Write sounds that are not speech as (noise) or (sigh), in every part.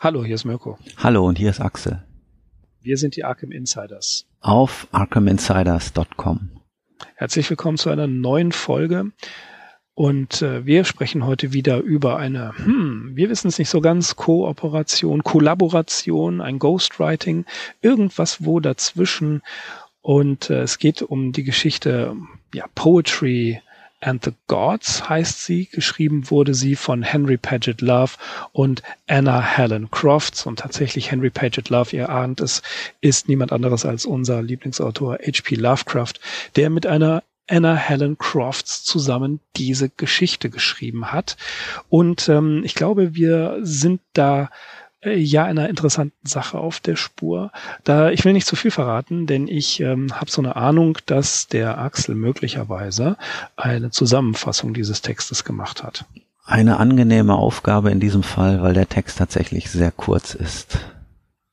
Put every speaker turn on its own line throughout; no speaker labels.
Hallo, hier ist Mirko.
Hallo und hier ist Axel.
Wir sind die Arkham Insiders.
Auf arkhaminsiders.com.
Herzlich willkommen zu einer neuen Folge. Und äh, wir sprechen heute wieder über eine, hm, wir wissen es nicht so ganz, Kooperation, Kollaboration, ein Ghostwriting, irgendwas wo dazwischen. Und äh, es geht um die Geschichte, ja, Poetry, and the Gods heißt sie. Geschrieben wurde sie von Henry Paget Love und Anna Helen Crofts. Und tatsächlich Henry Paget Love, ihr ahnt es, ist niemand anderes als unser Lieblingsautor H.P. Lovecraft, der mit einer Anna Helen Crofts zusammen diese Geschichte geschrieben hat. Und ähm, ich glaube, wir sind da ja einer interessanten Sache auf der Spur. Da ich will nicht zu viel verraten, denn ich ähm, habe so eine Ahnung, dass der Axel möglicherweise eine Zusammenfassung dieses Textes gemacht hat.
Eine angenehme Aufgabe in diesem Fall, weil der Text tatsächlich sehr kurz ist.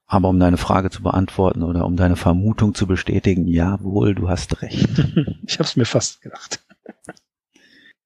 Aber um deine Frage zu beantworten oder um deine Vermutung zu bestätigen, jawohl, du hast recht. (laughs)
ich habe es mir fast gedacht.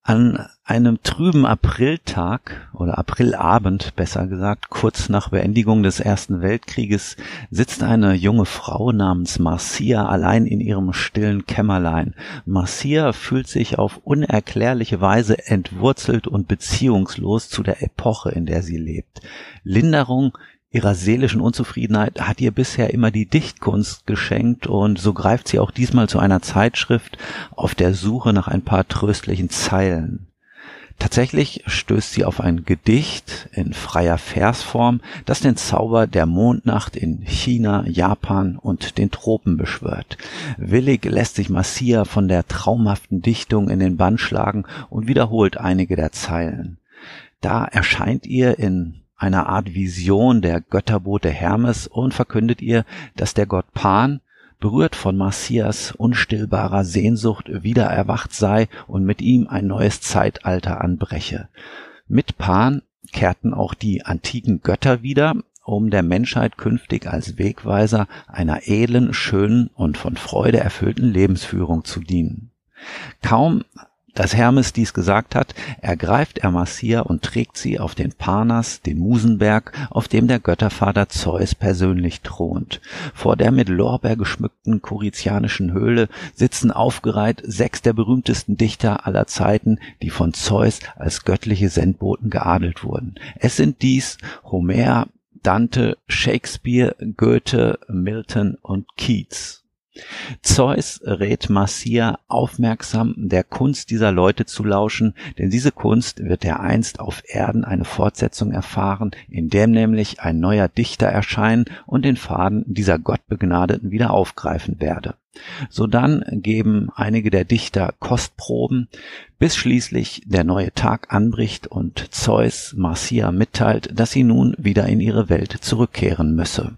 An einem trüben Apriltag oder Aprilabend, besser gesagt, kurz nach Beendigung des Ersten Weltkrieges, sitzt eine junge Frau namens Marcia allein in ihrem stillen Kämmerlein. Marcia fühlt sich auf unerklärliche Weise entwurzelt und beziehungslos zu der Epoche, in der sie lebt. Linderung ihrer seelischen Unzufriedenheit hat ihr bisher immer die Dichtkunst geschenkt und so greift sie auch diesmal zu einer Zeitschrift auf der Suche nach ein paar tröstlichen Zeilen. Tatsächlich stößt sie auf ein Gedicht in freier Versform, das den Zauber der Mondnacht in China, Japan und den Tropen beschwört. Willig lässt sich Massia von der traumhaften Dichtung in den Bann schlagen und wiederholt einige der Zeilen. Da erscheint ihr in einer Art Vision der Götterbote Hermes und verkündet ihr, dass der Gott Pan, berührt von Marcias unstillbarer Sehnsucht, wieder erwacht sei und mit ihm ein neues Zeitalter anbreche. Mit Pan kehrten auch die antiken Götter wieder, um der Menschheit künftig als Wegweiser einer edlen, schönen und von Freude erfüllten Lebensführung zu dienen. Kaum dass Hermes dies gesagt hat, ergreift er Marcia und trägt sie auf den Parnas, den Musenberg, auf dem der Göttervater Zeus persönlich thront. Vor der mit Lorbeer geschmückten korizianischen Höhle sitzen aufgereiht sechs der berühmtesten Dichter aller Zeiten, die von Zeus als göttliche Sendboten geadelt wurden. Es sind dies Homer, Dante, Shakespeare, Goethe, Milton und Keats. Zeus rät Marcia aufmerksam der Kunst dieser Leute zu lauschen, denn diese Kunst wird dereinst auf Erden eine Fortsetzung erfahren, indem nämlich ein neuer Dichter erscheinen und den Faden dieser Gottbegnadeten wieder aufgreifen werde. Sodann geben einige der Dichter Kostproben, bis schließlich der neue Tag anbricht und Zeus Marcia mitteilt, dass sie nun wieder in ihre Welt zurückkehren müsse.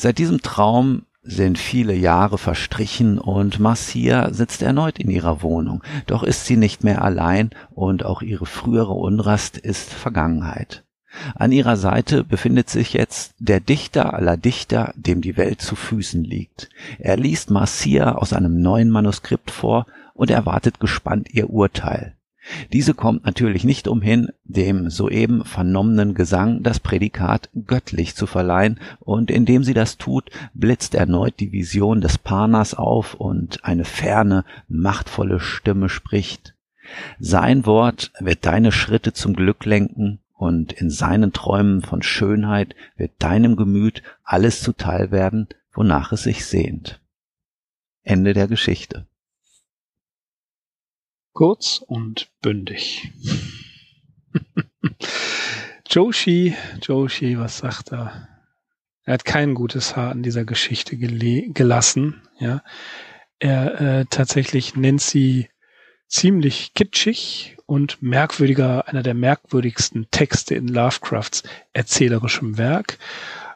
Seit diesem Traum sind viele Jahre verstrichen und Marcia sitzt erneut in ihrer Wohnung. Doch ist sie nicht mehr allein und auch ihre frühere Unrast ist Vergangenheit. An ihrer Seite befindet sich jetzt der Dichter aller Dichter, dem die Welt zu Füßen liegt. Er liest Marcia aus einem neuen Manuskript vor und erwartet gespannt ihr Urteil. Diese kommt natürlich nicht umhin, dem soeben vernommenen Gesang das Prädikat göttlich zu verleihen, und indem sie das tut, blitzt erneut die Vision des Parnas auf und eine ferne, machtvolle Stimme spricht. Sein Wort wird deine Schritte zum Glück lenken, und in seinen Träumen von Schönheit wird deinem Gemüt alles zuteil werden, wonach es sich sehnt. Ende der Geschichte.
Kurz und bündig. (laughs) Joshi, Joshi, was sagt er? Er hat kein gutes Haar an dieser Geschichte gelassen. Ja, er äh, tatsächlich nennt sie ziemlich kitschig und merkwürdiger, einer der merkwürdigsten Texte in Lovecrafts erzählerischem Werk.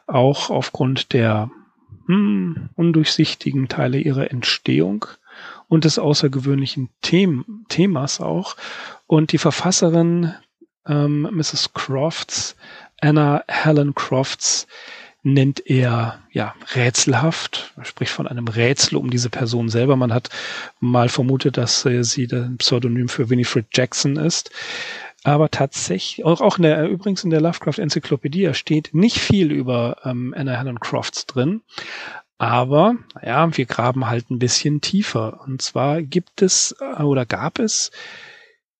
Auch aufgrund der hm, undurchsichtigen Teile ihrer Entstehung und des außergewöhnlichen Them Themas auch. Und die Verfasserin ähm, Mrs. Crofts, Anna Helen Crofts, nennt er ja rätselhaft. Er spricht von einem Rätsel um diese Person selber. Man hat mal vermutet, dass äh, sie ein Pseudonym für Winifred Jackson ist. Aber tatsächlich, auch, auch in der, übrigens in der Lovecraft-Enzyklopädie steht nicht viel über ähm, Anna Helen Crofts drin. Aber, ja, wir graben halt ein bisschen tiefer. Und zwar gibt es äh, oder gab es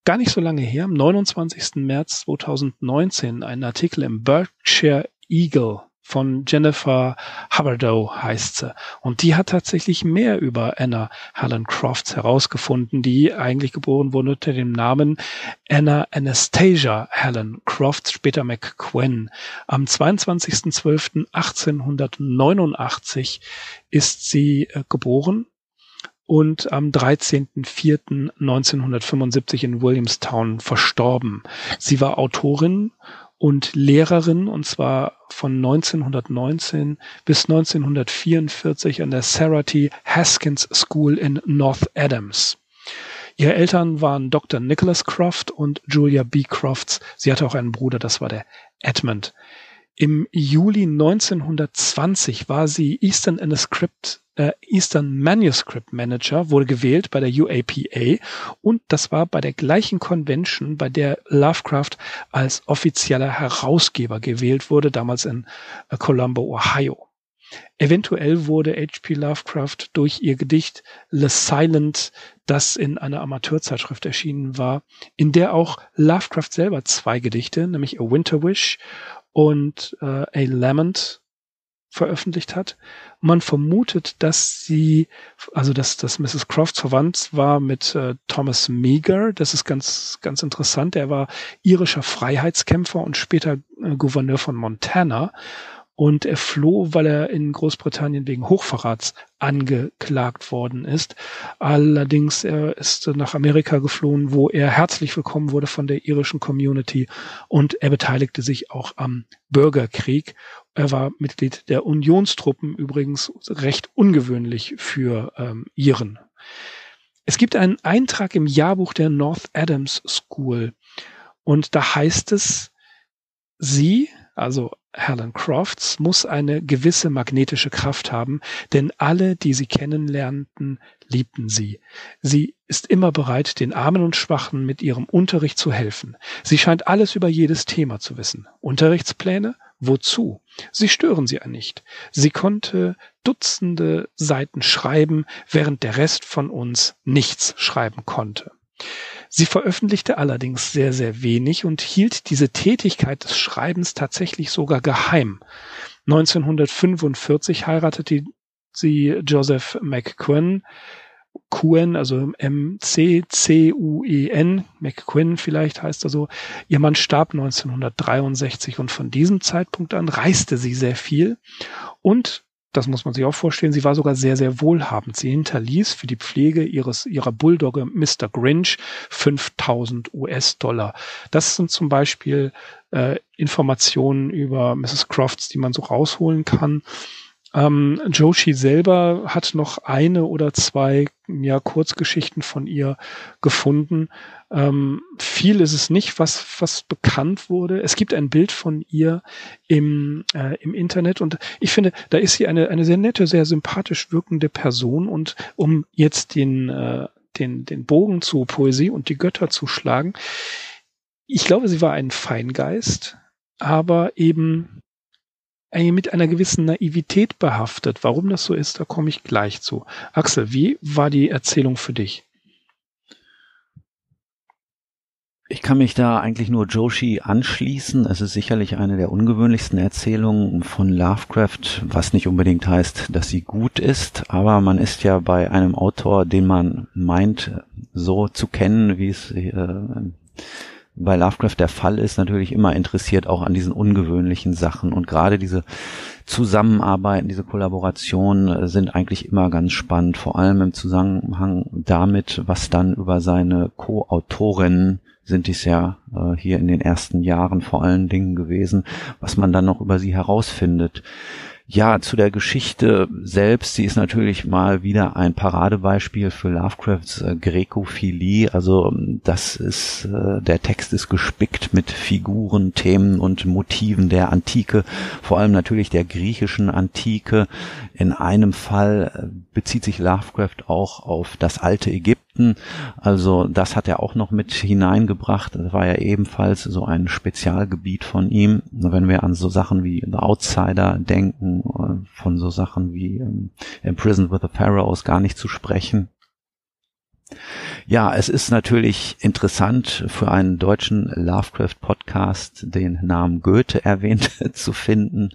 gar nicht so lange her, am 29. März 2019, einen Artikel im Berkshire Eagle von Jennifer Huberdeau heißt sie. Und die hat tatsächlich mehr über Anna Helen Crofts herausgefunden, die eigentlich geboren wurde unter dem Namen Anna Anastasia Helen Crofts, später McQuinn. Am 22.12.1889 ist sie äh, geboren und am 13.04.1975 in Williamstown verstorben. Sie war Autorin und Lehrerin und zwar von 1919 bis 1944 an der Sarah T. Haskins School in North Adams. Ihre Eltern waren Dr. Nicholas Croft und Julia B. Crofts. Sie hatte auch einen Bruder, das war der Edmund. Im Juli 1920 war sie Eastern Manuscript, äh, Eastern Manuscript Manager, wurde gewählt bei der UAPA und das war bei der gleichen Convention, bei der Lovecraft als offizieller Herausgeber gewählt wurde, damals in äh, Colombo, Ohio. Eventuell wurde H.P. Lovecraft durch ihr Gedicht The Silent, das in einer Amateurzeitschrift erschienen war, in der auch Lovecraft selber zwei Gedichte, nämlich A Winter Wish und äh, A Lament veröffentlicht hat. Man vermutet, dass sie, also dass, dass Mrs. Crofts verwandt war mit äh, Thomas Meager. Das ist ganz, ganz interessant. Er war irischer Freiheitskämpfer und später äh, Gouverneur von Montana und er floh, weil er in Großbritannien wegen Hochverrats angeklagt worden ist. Allerdings er ist nach Amerika geflohen, wo er herzlich willkommen wurde von der irischen Community und er beteiligte sich auch am Bürgerkrieg. Er war Mitglied der Unionstruppen, übrigens recht ungewöhnlich für ähm, Iren. Es gibt einen Eintrag im Jahrbuch der North Adams School und da heißt es, sie, also Helen Crofts muss eine gewisse magnetische Kraft haben, denn alle, die sie kennenlernten, liebten sie. Sie ist immer bereit, den Armen und Schwachen mit ihrem Unterricht zu helfen. Sie scheint alles über jedes Thema zu wissen. Unterrichtspläne? Wozu? Sie stören sie ja nicht. Sie konnte Dutzende Seiten schreiben, während der Rest von uns nichts schreiben konnte. Sie veröffentlichte allerdings sehr, sehr wenig und hielt diese Tätigkeit des Schreibens tatsächlich sogar geheim. 1945 heiratete sie Joseph McQuinn, Quen, also M-C-C-U-E-N, McQuinn vielleicht heißt er so. Ihr Mann starb 1963 und von diesem Zeitpunkt an reiste sie sehr viel und das muss man sich auch vorstellen. Sie war sogar sehr, sehr wohlhabend. Sie hinterließ für die Pflege ihres, ihrer Bulldogge Mr. Grinch 5000 US-Dollar. Das sind zum Beispiel äh, Informationen über Mrs. Crofts, die man so rausholen kann. Ähm, Joshi selber hat noch eine oder zwei ja, Kurzgeschichten von ihr gefunden. Ähm, viel ist es nicht, was, was bekannt wurde. Es gibt ein Bild von ihr im, äh, im Internet und ich finde, da ist sie eine, eine sehr nette, sehr sympathisch wirkende Person und um jetzt den, äh, den, den Bogen zu Poesie und die Götter zu schlagen, ich glaube, sie war ein Feingeist, aber eben mit einer gewissen Naivität behaftet. Warum das so ist, da komme ich gleich zu. Axel, wie war die Erzählung für dich?
Ich kann mich da eigentlich nur Joshi anschließen. Es ist sicherlich eine der ungewöhnlichsten Erzählungen von Lovecraft, was nicht unbedingt heißt, dass sie gut ist, aber man ist ja bei einem Autor, den man meint, so zu kennen, wie es äh, bei Lovecraft der Fall ist, natürlich immer interessiert auch an diesen ungewöhnlichen Sachen. Und gerade diese Zusammenarbeiten, diese Kollaborationen äh, sind eigentlich immer ganz spannend, vor allem im Zusammenhang damit, was dann über seine Co-Autorinnen sind dies ja äh, hier in den ersten Jahren vor allen Dingen gewesen, was man dann noch über sie herausfindet. Ja, zu der Geschichte selbst, sie ist natürlich mal wieder ein Paradebeispiel für Lovecrafts äh, Grekophilie. Also ähm, das ist, äh, der Text ist gespickt mit Figuren, Themen und Motiven der Antike, vor allem natürlich der griechischen Antike. In einem Fall äh, bezieht sich Lovecraft auch auf das alte Ägypten. Also das hat er auch noch mit hineingebracht. Das war ja ebenfalls so ein Spezialgebiet von ihm. Wenn wir an so Sachen wie The Outsider denken, äh, von so Sachen wie ähm, Imprisoned with the Pharaohs gar nicht zu sprechen. Ja, es ist natürlich interessant für einen deutschen Lovecraft-Podcast den Namen Goethe erwähnt (laughs) zu finden.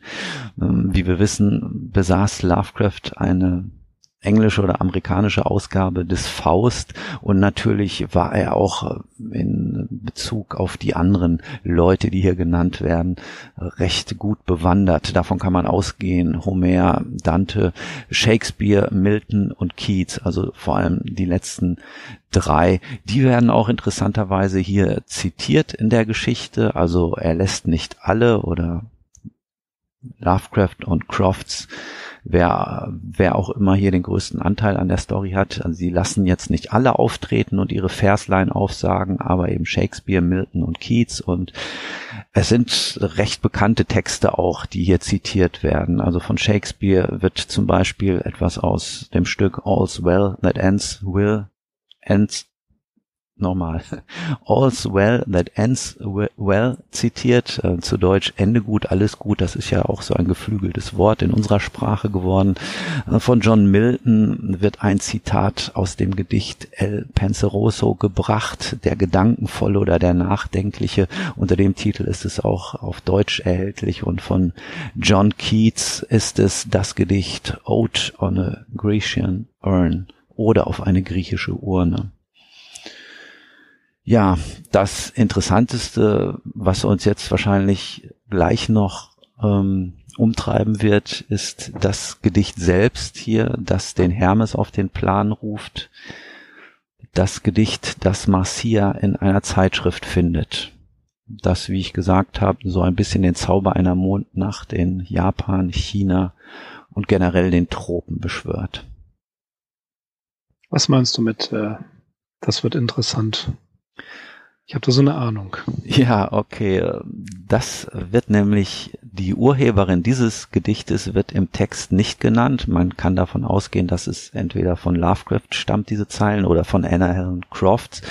Ähm, wie wir wissen, besaß Lovecraft eine englische oder amerikanische Ausgabe des Faust und natürlich war er auch in Bezug auf die anderen Leute, die hier genannt werden, recht gut bewandert. Davon kann man ausgehen. Homer, Dante, Shakespeare, Milton und Keats, also vor allem die letzten drei, die werden auch interessanterweise hier zitiert in der Geschichte. Also er lässt nicht alle oder Lovecraft und Crofts wer, wer auch immer hier den größten Anteil an der Story hat. Also sie lassen jetzt nicht alle auftreten und ihre Verslein aufsagen, aber eben Shakespeare, Milton und Keats und es sind recht bekannte Texte auch, die hier zitiert werden. Also von Shakespeare wird zum Beispiel etwas aus dem Stück All's Well That Ends Will Ends nochmal. All's well that ends well zitiert, äh, zu Deutsch Ende gut, alles gut. Das ist ja auch so ein geflügeltes Wort in unserer Sprache geworden. Äh, von John Milton wird ein Zitat aus dem Gedicht El Penseroso gebracht, der Gedankenvolle oder der Nachdenkliche. Unter dem Titel ist es auch auf Deutsch erhältlich und von John Keats ist es das Gedicht Ode on a Grecian Urn oder auf eine griechische Urne. Ja, das Interessanteste, was uns jetzt wahrscheinlich gleich noch ähm, umtreiben wird, ist das Gedicht selbst hier, das den Hermes auf den Plan ruft. Das Gedicht, das Marcia in einer Zeitschrift findet. Das, wie ich gesagt habe, so ein bisschen den Zauber einer Mondnacht in Japan, China und generell den Tropen beschwört.
Was meinst du mit, äh, das wird interessant? Ich habe da so eine Ahnung.
Ja, okay. Das wird nämlich die Urheberin dieses Gedichtes wird im Text nicht genannt. Man kann davon ausgehen, dass es entweder von Lovecraft stammt, diese Zeilen, oder von Anna Helen Crofts.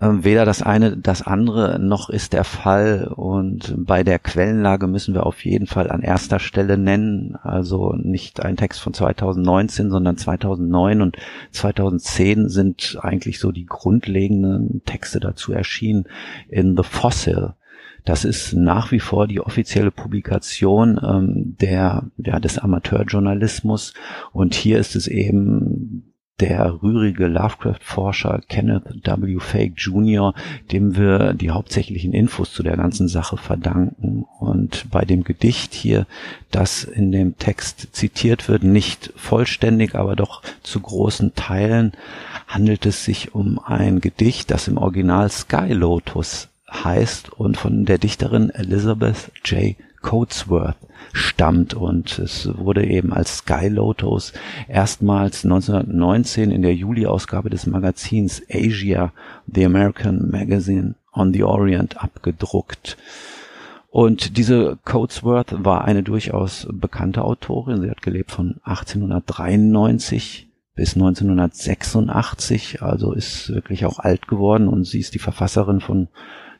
Ähm, weder das eine, das andere noch ist der Fall. Und bei der Quellenlage müssen wir auf jeden Fall an erster Stelle nennen. Also nicht ein Text von 2019, sondern 2009 und 2010 sind eigentlich so die grundlegenden Texte dazu erschienen in The Fossil. Das ist nach wie vor die offizielle Publikation ähm, der, ja, des Amateurjournalismus. Und hier ist es eben der rührige Lovecraft-Forscher Kenneth W. Fake Jr., dem wir die hauptsächlichen Infos zu der ganzen Sache verdanken. Und bei dem Gedicht hier, das in dem Text zitiert wird, nicht vollständig, aber doch zu großen Teilen, handelt es sich um ein Gedicht, das im Original Sky Lotus heißt und von der Dichterin Elizabeth J. Coatsworth stammt und es wurde eben als Sky Lotus erstmals 1919 in der Juli-Ausgabe des Magazins Asia, The American Magazine on the Orient abgedruckt. Und diese Coatsworth war eine durchaus bekannte Autorin. Sie hat gelebt von 1893 bis 1986, also ist wirklich auch alt geworden und sie ist die Verfasserin von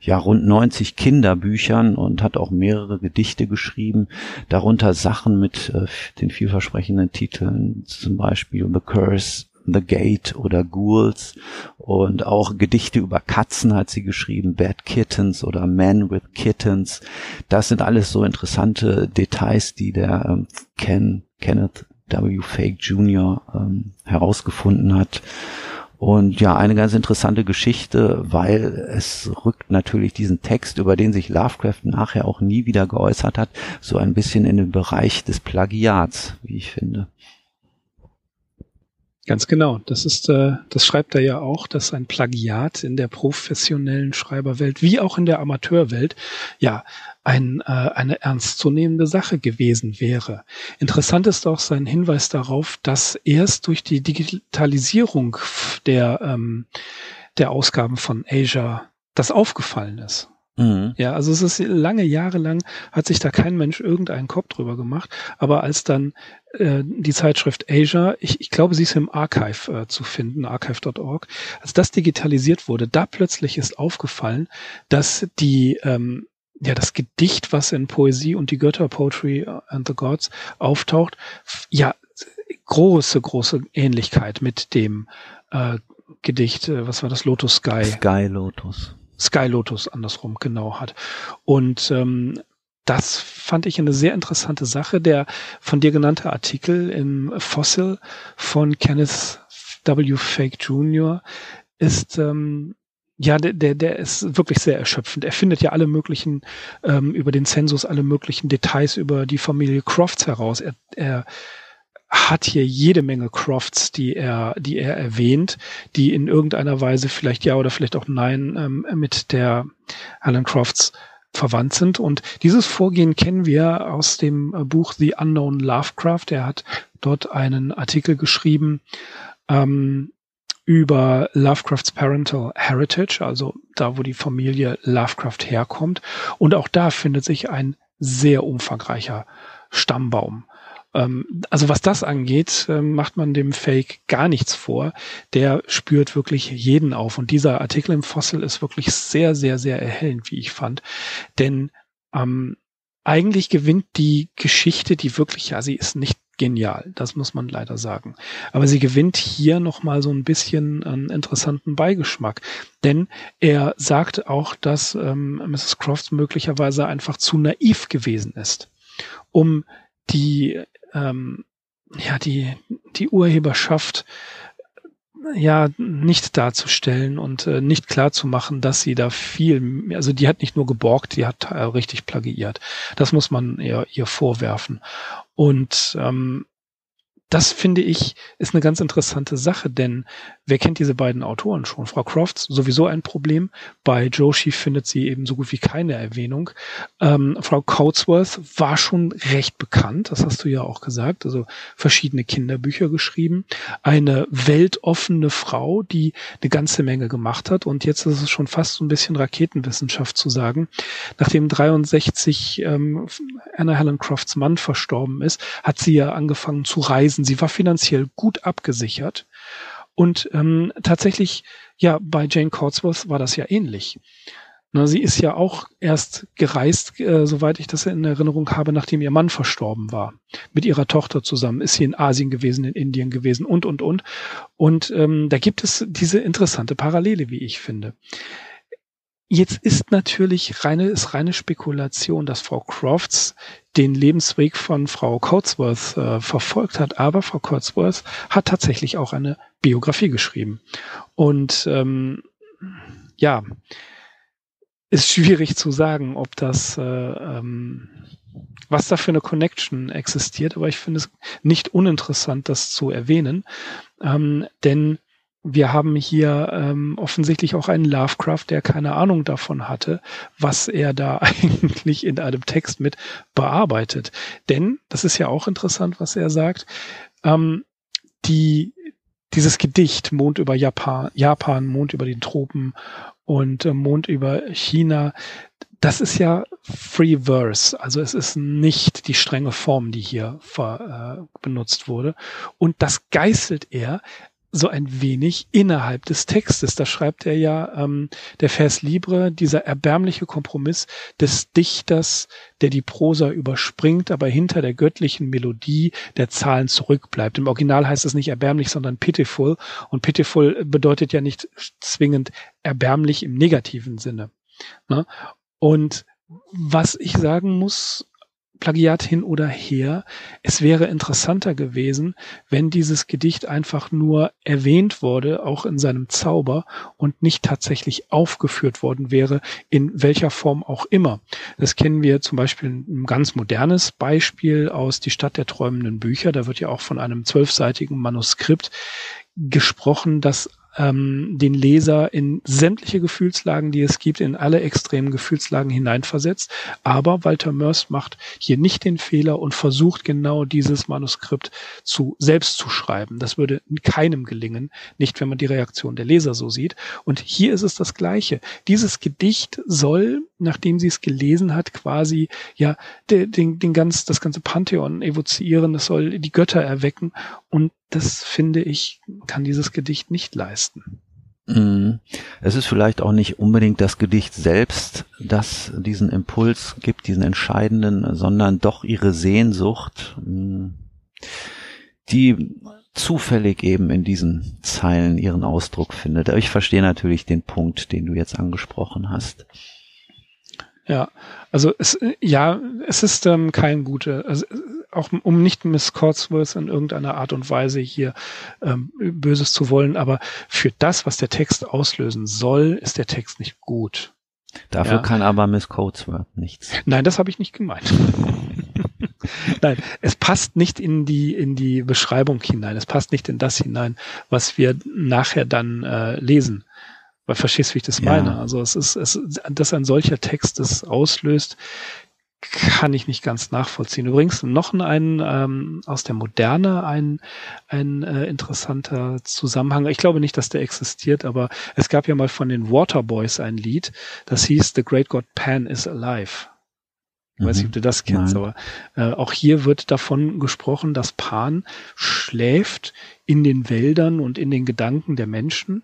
ja rund 90 Kinderbüchern und hat auch mehrere Gedichte geschrieben, darunter Sachen mit äh, den vielversprechenden Titeln, zum Beispiel The Curse The Gate oder Ghouls und auch Gedichte über Katzen hat sie geschrieben, Bad Kittens oder Men with Kittens. Das sind alles so interessante Details, die der ähm, Ken, Kenneth W. Fake Jr. Ähm, herausgefunden hat. Und ja, eine ganz interessante Geschichte, weil es rückt natürlich diesen Text, über den sich Lovecraft nachher auch nie wieder geäußert hat, so ein bisschen in den Bereich des Plagiats, wie ich finde.
Ganz genau. Das ist, äh, das schreibt er ja auch, dass ein Plagiat in der professionellen Schreiberwelt wie auch in der Amateurwelt ja ein, äh, eine ernstzunehmende Sache gewesen wäre. Interessant ist auch sein Hinweis darauf, dass erst durch die Digitalisierung der, ähm, der Ausgaben von Asia das aufgefallen ist. Mhm. Ja, also es ist lange Jahre lang hat sich da kein Mensch irgendeinen Kopf drüber gemacht. Aber als dann äh, die Zeitschrift Asia, ich, ich glaube, sie ist im Archive äh, zu finden, archive.org, als das digitalisiert wurde, da plötzlich ist aufgefallen, dass die ähm, ja, das Gedicht, was in Poesie und die Götter, Poetry and the Gods auftaucht, ja, große, große Ähnlichkeit mit dem äh, Gedicht, äh, was war das, Lotus Sky?
Sky Lotus.
Sky Lotus andersrum genau hat. Und ähm, das fand ich eine sehr interessante Sache. Der von dir genannte Artikel im Fossil von Kenneth W. Fake Jr. ist ähm, ja, der, der, der ist wirklich sehr erschöpfend. Er findet ja alle möglichen, ähm, über den Zensus alle möglichen Details über die Familie Crofts heraus. Er, er hat hier jede Menge Crofts, die er, die er erwähnt, die in irgendeiner Weise vielleicht ja oder vielleicht auch nein ähm, mit der Alan Crofts verwandt sind. Und dieses Vorgehen kennen wir aus dem äh, Buch The Unknown Lovecraft. Er hat dort einen Artikel geschrieben ähm, über Lovecrafts Parental Heritage, also da, wo die Familie Lovecraft herkommt. Und auch da findet sich ein sehr umfangreicher Stammbaum. Ähm, also was das angeht, ähm, macht man dem Fake gar nichts vor. Der spürt wirklich jeden auf. Und dieser Artikel im Fossil ist wirklich sehr, sehr, sehr erhellend, wie ich fand. Denn ähm, eigentlich gewinnt die Geschichte, die wirklich, ja, sie ist nicht genial, das muss man leider sagen. Aber sie gewinnt hier nochmal so ein bisschen einen interessanten Beigeschmack. Denn er sagt auch, dass ähm, Mrs. Crofts möglicherweise einfach zu naiv gewesen ist, um die ähm, ja, die, die Urheberschaft ja nicht darzustellen und äh, nicht klar zu machen, dass sie da viel, also die hat nicht nur geborgt, die hat äh, richtig plagiiert. Das muss man ihr, ihr vorwerfen. Und ähm, das finde ich ist eine ganz interessante Sache, denn wer kennt diese beiden Autoren schon? Frau Crofts sowieso ein Problem. Bei Joshi findet sie eben so gut wie keine Erwähnung. Ähm, Frau Coatsworth war schon recht bekannt, das hast du ja auch gesagt, also verschiedene Kinderbücher geschrieben. Eine weltoffene Frau, die eine ganze Menge gemacht hat und jetzt ist es schon fast so ein bisschen Raketenwissenschaft zu sagen. Nachdem 63 ähm, Anna Helen Crofts Mann verstorben ist, hat sie ja angefangen zu reisen gewesen. Sie war finanziell gut abgesichert. Und ähm, tatsächlich, ja, bei Jane Cotsworth war das ja ähnlich. Na, sie ist ja auch erst gereist, äh, soweit ich das in Erinnerung habe, nachdem ihr Mann verstorben war. Mit ihrer Tochter zusammen ist sie in Asien gewesen, in Indien gewesen und, und, und. Und ähm, da gibt es diese interessante Parallele, wie ich finde. Jetzt ist natürlich reine, ist reine Spekulation, dass Frau Crofts den Lebensweg von Frau Coatsworth äh, verfolgt hat, aber Frau Coatsworth hat tatsächlich auch eine Biografie geschrieben. Und ähm, ja, ist schwierig zu sagen, ob das, äh, ähm, was da für eine Connection existiert, aber ich finde es nicht uninteressant, das zu erwähnen, ähm, denn wir haben hier ähm, offensichtlich auch einen Lovecraft, der keine Ahnung davon hatte, was er da (laughs) eigentlich in einem Text mit bearbeitet. Denn, das ist ja auch interessant, was er sagt, ähm, die, dieses Gedicht Mond über Japan, Japan, Mond über den Tropen und äh, Mond über China, das ist ja Free Verse, also es ist nicht die strenge Form, die hier ver, äh, benutzt wurde. Und das geißelt er so ein wenig innerhalb des Textes. Da schreibt er ja ähm, der Vers Libre, dieser erbärmliche Kompromiss des Dichters, der die Prosa überspringt, aber hinter der göttlichen Melodie der Zahlen zurückbleibt. Im Original heißt es nicht erbärmlich, sondern pitiful. Und pitiful bedeutet ja nicht zwingend erbärmlich im negativen Sinne. Ne? Und was ich sagen muss, Plagiat hin oder her. Es wäre interessanter gewesen, wenn dieses Gedicht einfach nur erwähnt wurde, auch in seinem Zauber und nicht tatsächlich aufgeführt worden wäre, in welcher Form auch immer. Das kennen wir zum Beispiel ein ganz modernes Beispiel aus Die Stadt der träumenden Bücher. Da wird ja auch von einem zwölfseitigen Manuskript gesprochen, das ähm, den Leser in sämtliche Gefühlslagen, die es gibt, in alle extremen Gefühlslagen hineinversetzt. Aber Walter Mörs macht hier nicht den Fehler und versucht genau dieses Manuskript zu selbst zu schreiben. Das würde keinem gelingen, nicht wenn man die Reaktion der Leser so sieht. Und hier ist es das Gleiche. Dieses Gedicht soll, nachdem sie es gelesen hat, quasi ja den, den, ganz, das ganze Pantheon evozieren. Es soll die Götter erwecken und das finde ich, kann dieses Gedicht nicht leisten.
Mhm. Es ist vielleicht auch nicht unbedingt das Gedicht selbst, das diesen Impuls gibt, diesen entscheidenden, sondern doch ihre Sehnsucht, mhm, die zufällig eben in diesen Zeilen ihren Ausdruck findet. Aber ich verstehe natürlich den Punkt, den du jetzt angesprochen hast.
Ja, also es, ja, es ist ähm, kein guter, also auch um nicht Miss Cotsworth in irgendeiner Art und Weise hier ähm, Böses zu wollen, aber für das, was der Text auslösen soll, ist der Text nicht gut.
Dafür ja. kann aber Miss Cotsworth nichts.
Nein, das habe ich nicht gemeint. (laughs) Nein, es passt nicht in die in die Beschreibung hinein. Es passt nicht in das hinein, was wir nachher dann äh, lesen. Weil verstehst, wie ich das ja. meine? Also es ist, es, dass ein solcher Text es auslöst, kann ich nicht ganz nachvollziehen. Übrigens noch ein ähm, aus der Moderne ein, ein äh, interessanter Zusammenhang. Ich glaube nicht, dass der existiert, aber es gab ja mal von den Waterboys ein Lied, das hieß The Great God Pan is Alive. Ich weiß nicht, ob du das kennst, Nein. aber äh, auch hier wird davon gesprochen, dass Pan schläft in den Wäldern und in den Gedanken der Menschen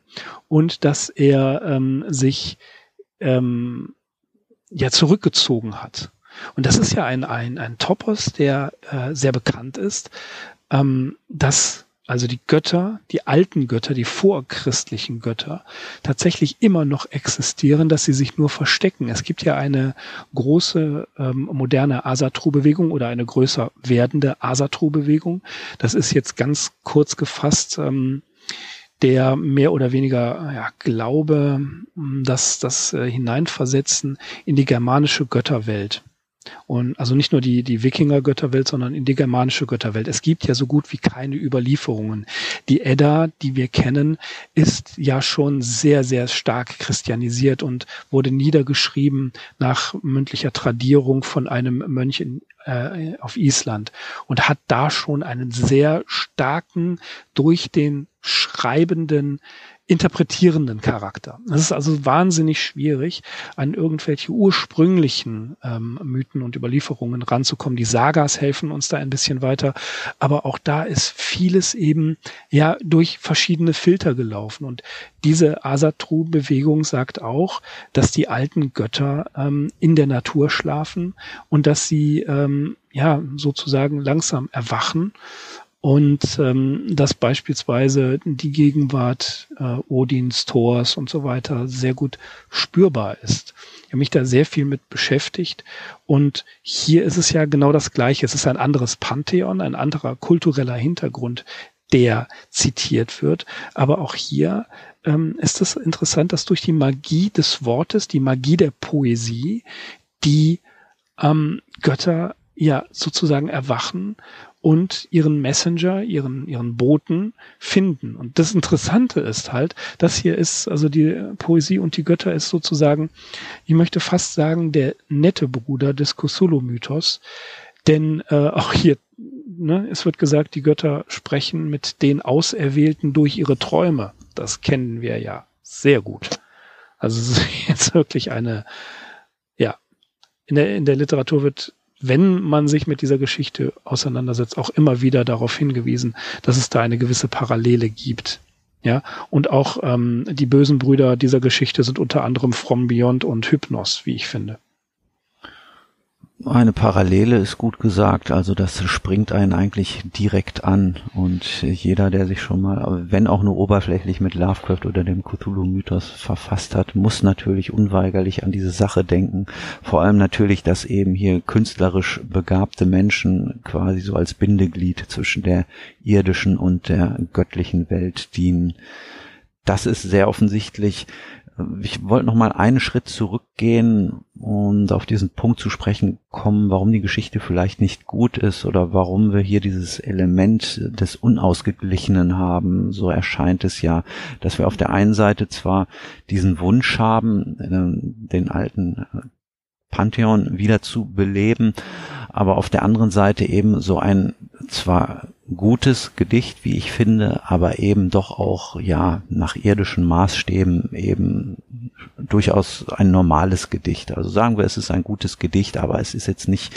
und dass er ähm, sich ähm, ja zurückgezogen hat. Und das ist ja ein, ein, ein Topos, der äh, sehr bekannt ist, ähm, dass also die Götter, die alten Götter, die vorchristlichen Götter, tatsächlich immer noch existieren, dass sie sich nur verstecken. Es gibt ja eine große ähm, moderne Asatru-Bewegung oder eine größer werdende Asatru-Bewegung. Das ist jetzt ganz kurz gefasst ähm, der mehr oder weniger ja, Glaube, dass das äh, Hineinversetzen in die germanische Götterwelt. Und also nicht nur die, die Wikinger-Götterwelt, sondern in die germanische Götterwelt. Es gibt ja so gut wie keine Überlieferungen. Die Edda, die wir kennen, ist ja schon sehr, sehr stark christianisiert und wurde niedergeschrieben nach mündlicher Tradierung von einem Mönch in, äh, auf Island und hat da schon einen sehr starken, durch den schreibenden interpretierenden Charakter. Es ist also wahnsinnig schwierig, an irgendwelche ursprünglichen ähm, Mythen und Überlieferungen ranzukommen. Die Sagas helfen uns da ein bisschen weiter, aber auch da ist vieles eben ja durch verschiedene Filter gelaufen. Und diese Asatru-Bewegung sagt auch, dass die alten Götter ähm, in der Natur schlafen und dass sie ähm, ja sozusagen langsam erwachen und ähm, dass beispielsweise die Gegenwart äh, Odins, Thors und so weiter sehr gut spürbar ist. Ich habe mich da sehr viel mit beschäftigt und hier ist es ja genau das Gleiche. Es ist ein anderes Pantheon, ein anderer kultureller Hintergrund, der zitiert wird. Aber auch hier ähm, ist es interessant, dass durch die Magie des Wortes, die Magie der Poesie, die ähm, Götter ja sozusagen erwachen und ihren Messenger, ihren, ihren Boten finden. Und das Interessante ist halt, das hier ist, also die Poesie und die Götter ist sozusagen, ich möchte fast sagen, der nette Bruder des Cthulhu-Mythos. Denn äh, auch hier, ne, es wird gesagt, die Götter sprechen mit den Auserwählten durch ihre Träume. Das kennen wir ja sehr gut. Also es ist (laughs) jetzt wirklich eine, ja, in der, in der Literatur wird wenn man sich mit dieser Geschichte auseinandersetzt, auch immer wieder darauf hingewiesen, dass es da eine gewisse Parallele gibt. Ja, und auch ähm, die bösen Brüder dieser Geschichte sind unter anderem From Beyond und Hypnos, wie ich finde.
Eine Parallele ist gut gesagt, also das springt einen eigentlich direkt an und jeder, der sich schon mal, wenn auch nur oberflächlich mit Lovecraft oder dem Cthulhu-Mythos verfasst hat, muss natürlich unweigerlich an diese Sache denken. Vor allem natürlich, dass eben hier künstlerisch begabte Menschen quasi so als Bindeglied zwischen der irdischen und der göttlichen Welt dienen. Das ist sehr offensichtlich ich wollte noch mal einen Schritt zurückgehen und auf diesen Punkt zu sprechen kommen, warum die Geschichte vielleicht nicht gut ist oder warum wir hier dieses Element des Unausgeglichenen haben. So erscheint es ja, dass wir auf der einen Seite zwar diesen Wunsch haben, äh, den alten Pantheon wieder zu beleben, aber auf der anderen Seite eben so ein zwar gutes Gedicht, wie ich finde, aber eben doch auch, ja, nach irdischen Maßstäben eben durchaus ein normales Gedicht. Also sagen wir, es ist ein gutes Gedicht, aber es ist jetzt nicht,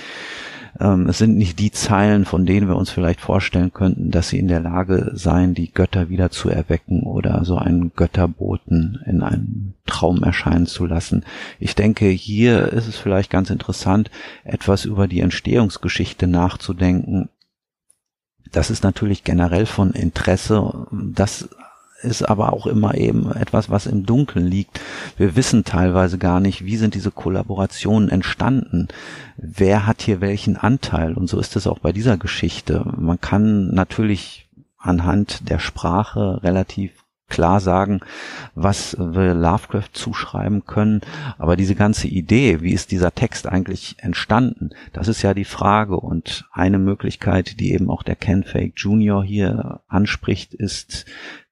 ähm, es sind nicht die Zeilen, von denen wir uns vielleicht vorstellen könnten, dass sie in der Lage seien, die Götter wieder zu erwecken oder so einen Götterboten in einem Traum erscheinen zu lassen. Ich denke, hier ist es vielleicht ganz interessant, etwas über die Entstehungsgeschichte nachzudenken, das ist natürlich generell von Interesse. Das ist aber auch immer eben etwas, was im Dunkeln liegt. Wir wissen teilweise gar nicht, wie sind diese Kollaborationen entstanden. Wer hat hier welchen Anteil? Und so ist es auch bei dieser Geschichte. Man kann natürlich anhand der Sprache relativ klar sagen, was wir Lovecraft zuschreiben können. Aber diese ganze Idee, wie ist dieser Text eigentlich entstanden, das ist ja die Frage. Und eine Möglichkeit, die eben auch der Ken Fake Jr. hier anspricht, ist,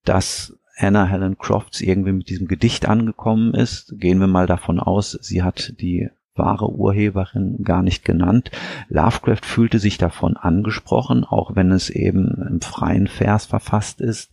dass Anna Helen Crofts irgendwie mit diesem Gedicht angekommen ist. Gehen wir mal davon aus, sie hat die wahre Urheberin gar nicht genannt. Lovecraft fühlte sich davon angesprochen, auch wenn es eben im freien Vers verfasst ist.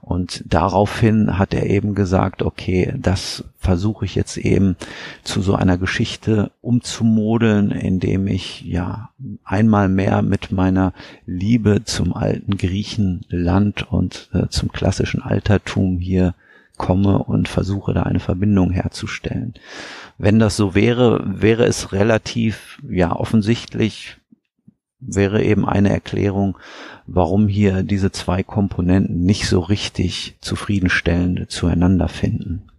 Und daraufhin hat er eben gesagt, okay, das versuche ich jetzt eben zu so einer Geschichte umzumodeln, indem ich ja einmal mehr mit meiner Liebe zum alten Griechenland und äh, zum klassischen Altertum hier komme und versuche da eine Verbindung herzustellen. Wenn das so wäre, wäre es relativ, ja, offensichtlich wäre eben eine Erklärung, warum hier diese zwei Komponenten nicht so richtig zufriedenstellend zueinander finden.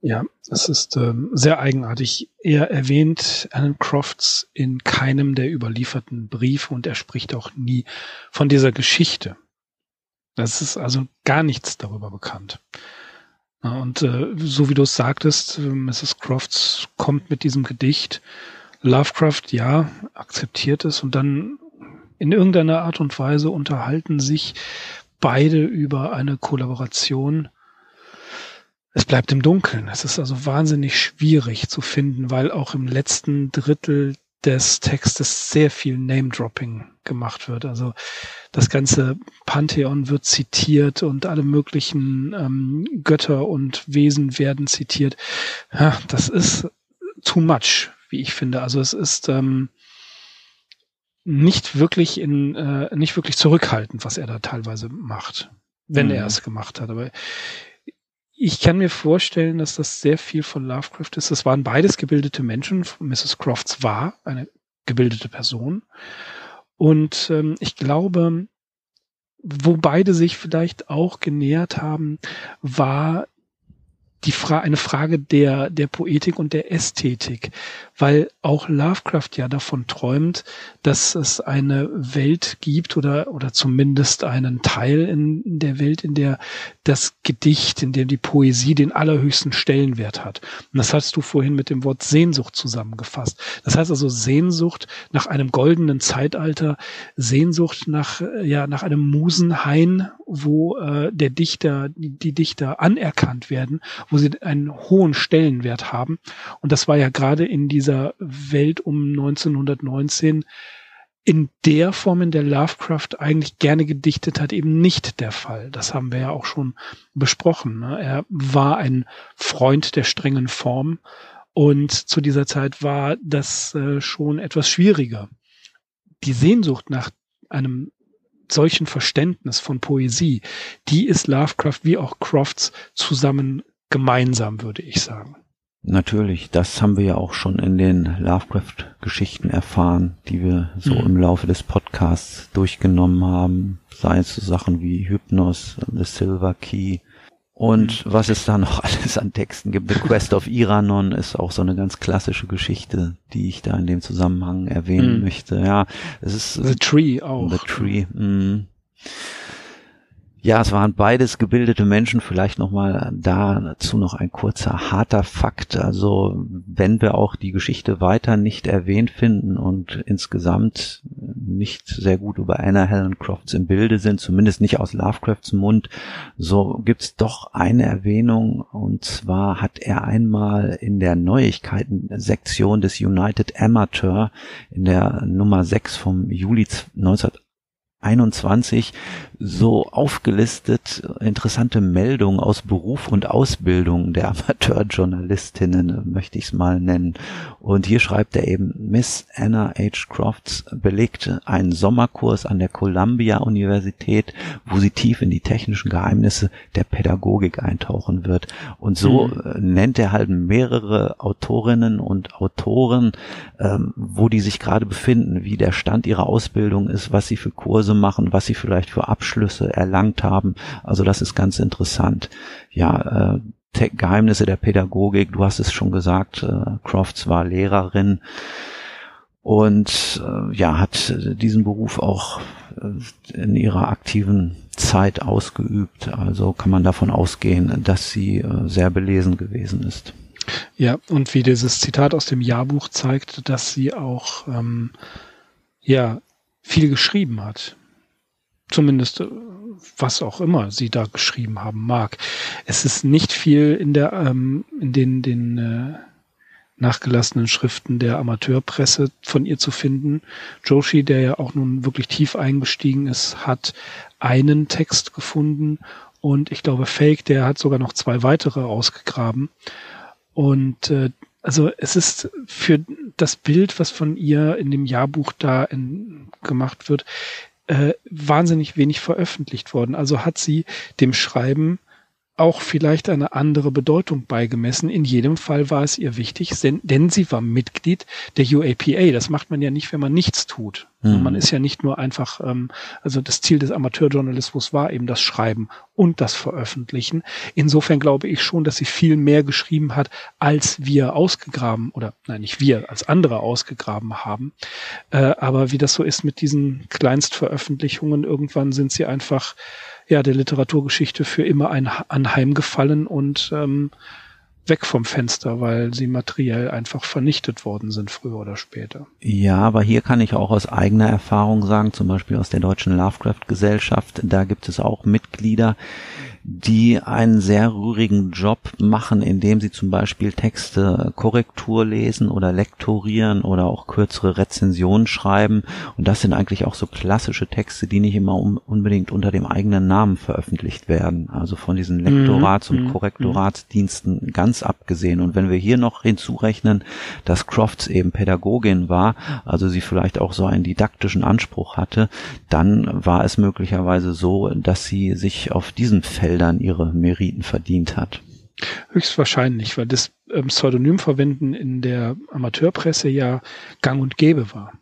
Ja, es ist ähm, sehr eigenartig. Er erwähnt Alan Crofts in keinem der überlieferten Briefe und er spricht auch nie von dieser Geschichte. Das ist also gar nichts darüber bekannt. Und äh, so wie du es sagtest, Mrs. Crofts kommt mit diesem Gedicht. Lovecraft, ja, akzeptiert es und dann in irgendeiner Art und Weise unterhalten sich beide über eine Kollaboration. Es bleibt im Dunkeln. Es ist also wahnsinnig schwierig zu finden, weil auch im letzten Drittel des Textes sehr viel Name-Dropping gemacht wird. Also das ganze Pantheon wird zitiert und alle möglichen ähm, Götter und Wesen werden zitiert. Ja, das ist too much, wie ich finde. Also es ist ähm, nicht wirklich in äh, nicht wirklich zurückhaltend, was er da teilweise macht, wenn mhm. er es gemacht hat. Aber ich kann mir vorstellen, dass das sehr viel von Lovecraft ist. Das waren beides gebildete Menschen. Mrs. Crofts war eine gebildete Person. Und ähm, ich glaube, wo beide sich vielleicht auch genähert haben, war die Fra eine Frage der, der Poetik und der Ästhetik, weil auch Lovecraft ja davon träumt, dass es eine Welt gibt oder, oder zumindest einen Teil in der Welt, in der das Gedicht, in dem die Poesie den allerhöchsten Stellenwert hat. Und das hast du vorhin mit dem Wort Sehnsucht zusammengefasst. Das heißt also Sehnsucht nach einem goldenen Zeitalter, Sehnsucht nach, ja, nach einem Musenhain, wo äh, der Dichter, die, die Dichter anerkannt werden, wo sie einen hohen Stellenwert haben. Und das war ja gerade in dieser Welt um 1919 in der Form, in der Lovecraft eigentlich gerne gedichtet hat, eben nicht der Fall. Das haben wir ja auch schon besprochen. Ne? Er war ein Freund der strengen Form und zu dieser Zeit war das äh, schon etwas schwieriger. Die Sehnsucht nach einem solchen Verständnis von Poesie, die ist Lovecraft wie auch Crofts zusammen gemeinsam, würde ich sagen.
Natürlich, das haben wir ja auch schon in den Lovecraft-Geschichten erfahren, die wir so mhm. im Laufe des Podcasts durchgenommen haben. Sei es so Sachen wie Hypnos, The Silver Key, und mhm. was es da noch (laughs) alles an Texten gibt. The Quest of Iranon ist auch so eine ganz klassische Geschichte, die ich da in dem Zusammenhang erwähnen mm. möchte. Ja, es ist
The Tree auch.
The Tree. Mm. Ja, es waren beides gebildete Menschen. Vielleicht nochmal dazu noch ein kurzer harter Fakt. Also wenn wir auch die Geschichte weiter nicht erwähnt finden und insgesamt nicht sehr gut über Anna Helen Crofts im Bilde sind, zumindest nicht aus Lovecrafts Mund, so gibt's doch eine Erwähnung. Und zwar hat er einmal in der Neuigkeiten-Sektion des United Amateur in der Nummer 6 vom Juli 19 21 so aufgelistet interessante Meldungen aus Beruf und Ausbildung der (laughs) Amateurjournalistinnen, möchte ich es mal nennen. Und hier schreibt er eben, Miss Anna H. Crofts belegte einen Sommerkurs an der Columbia Universität, wo sie tief in die technischen Geheimnisse der Pädagogik eintauchen wird. Und so mhm. nennt er halt mehrere Autorinnen und Autoren, ähm, wo die sich gerade befinden, wie der Stand ihrer Ausbildung ist, was sie für Kurse Kurse machen, was sie vielleicht für Abschlüsse erlangt haben. Also das ist ganz interessant. Ja, äh, Geheimnisse der Pädagogik, du hast es schon gesagt, äh, Crofts war Lehrerin und äh, ja, hat diesen Beruf auch äh, in ihrer aktiven Zeit ausgeübt. Also kann man davon ausgehen, dass sie äh, sehr belesen gewesen ist.
Ja, und wie dieses Zitat aus dem Jahrbuch zeigt, dass sie auch ähm, ja viel geschrieben hat. Zumindest äh, was auch immer sie da geschrieben haben mag. Es ist nicht viel in der ähm, in den den äh, nachgelassenen Schriften der Amateurpresse von ihr zu finden. Joshi, der ja auch nun wirklich tief eingestiegen ist, hat einen Text gefunden und ich glaube Fake, der hat sogar noch zwei weitere ausgegraben. Und äh, also es ist für das Bild, was von ihr in dem Jahrbuch da in, gemacht wird, äh, wahnsinnig wenig veröffentlicht worden. Also hat sie dem Schreiben auch vielleicht eine andere Bedeutung beigemessen. In jedem Fall war es ihr wichtig, denn sie war Mitglied der UAPA. Das macht man ja nicht, wenn man nichts tut. Mhm. Man ist ja nicht nur einfach, ähm, also das Ziel des Amateurjournalismus war eben das Schreiben und das Veröffentlichen. Insofern glaube ich schon, dass sie viel mehr geschrieben hat, als wir ausgegraben, oder nein, nicht wir, als andere ausgegraben haben. Äh, aber wie das so ist mit diesen Kleinstveröffentlichungen, irgendwann sind sie einfach ja der Literaturgeschichte für immer ein anheimgefallen und ähm, weg vom Fenster, weil sie materiell einfach vernichtet worden sind, früher oder später.
Ja, aber hier kann ich auch aus eigener Erfahrung sagen, zum Beispiel aus der Deutschen Lovecraft Gesellschaft, da gibt es auch Mitglieder, die einen sehr rührigen Job machen, indem sie zum Beispiel Texte Korrektur lesen oder lektorieren oder auch kürzere Rezensionen schreiben. Und das sind eigentlich auch so klassische Texte, die nicht immer um, unbedingt unter dem eigenen Namen veröffentlicht werden. Also von diesen Lektorats- und mhm. Korrektoratsdiensten ganz abgesehen. Und wenn wir hier noch hinzurechnen, dass Crofts eben Pädagogin war, also sie vielleicht auch so einen didaktischen Anspruch hatte, dann war es möglicherweise so, dass sie sich auf diesem Feld Feldern ihre Meriten verdient hat.
Höchstwahrscheinlich, weil das Pseudonymverwenden in der Amateurpresse ja gang und gäbe war.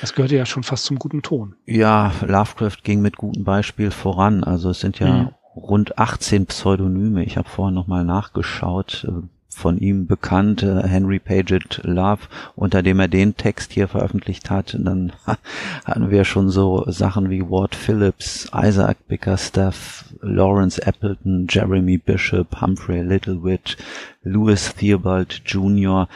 Das gehörte ja schon fast zum guten Ton.
Ja, Lovecraft ging mit gutem Beispiel voran. Also es sind ja mhm. rund 18 Pseudonyme. Ich habe vorhin nochmal nachgeschaut. Von ihm bekannt, Henry Paget Love, unter dem er den Text hier veröffentlicht hat. Und dann (laughs) hatten wir schon so Sachen wie Ward Phillips, Isaac Bickerstaff, Lawrence Appleton, Jeremy Bishop, Humphrey Littlewhite, Louis Theobald Jr.,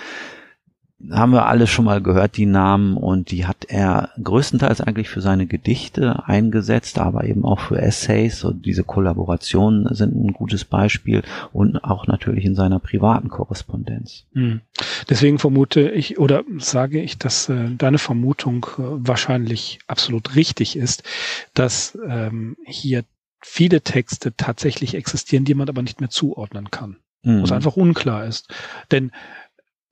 haben wir alle schon mal gehört, die Namen, und die hat er größtenteils eigentlich für seine Gedichte eingesetzt, aber eben auch für Essays und diese Kollaborationen sind ein gutes Beispiel und auch natürlich in seiner privaten Korrespondenz.
Hm. Deswegen vermute ich oder sage ich, dass äh, deine Vermutung äh, wahrscheinlich absolut richtig ist, dass ähm, hier viele Texte tatsächlich existieren, die man aber nicht mehr zuordnen kann. Mhm. Wo es einfach unklar ist. Denn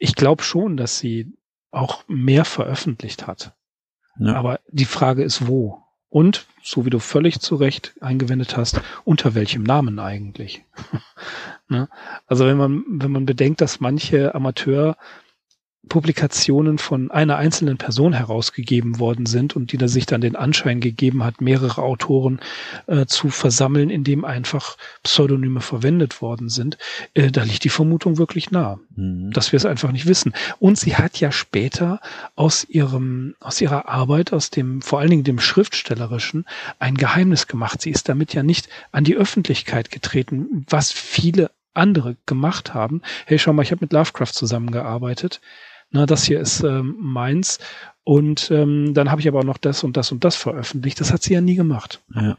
ich glaube schon, dass sie auch mehr veröffentlicht hat. Ja. Aber die Frage ist, wo? Und, so wie du völlig zu Recht eingewendet hast, unter welchem Namen eigentlich? (laughs) ne? Also wenn man, wenn man bedenkt, dass manche Amateur Publikationen von einer einzelnen Person herausgegeben worden sind und die da sich dann den Anschein gegeben hat, mehrere Autoren äh, zu versammeln, indem einfach Pseudonyme verwendet worden sind, äh, da liegt die Vermutung wirklich nah, mhm. dass wir es einfach nicht wissen. Und sie hat ja später aus ihrem, aus ihrer Arbeit, aus dem, vor allen Dingen dem Schriftstellerischen, ein Geheimnis gemacht. Sie ist damit ja nicht an die Öffentlichkeit getreten, was viele andere gemacht haben. Hey, schau mal, ich habe mit Lovecraft zusammengearbeitet na, das hier ist ähm, meins. Und ähm, dann habe ich aber auch noch das und das und das veröffentlicht. Das hat sie ja nie gemacht. Ja.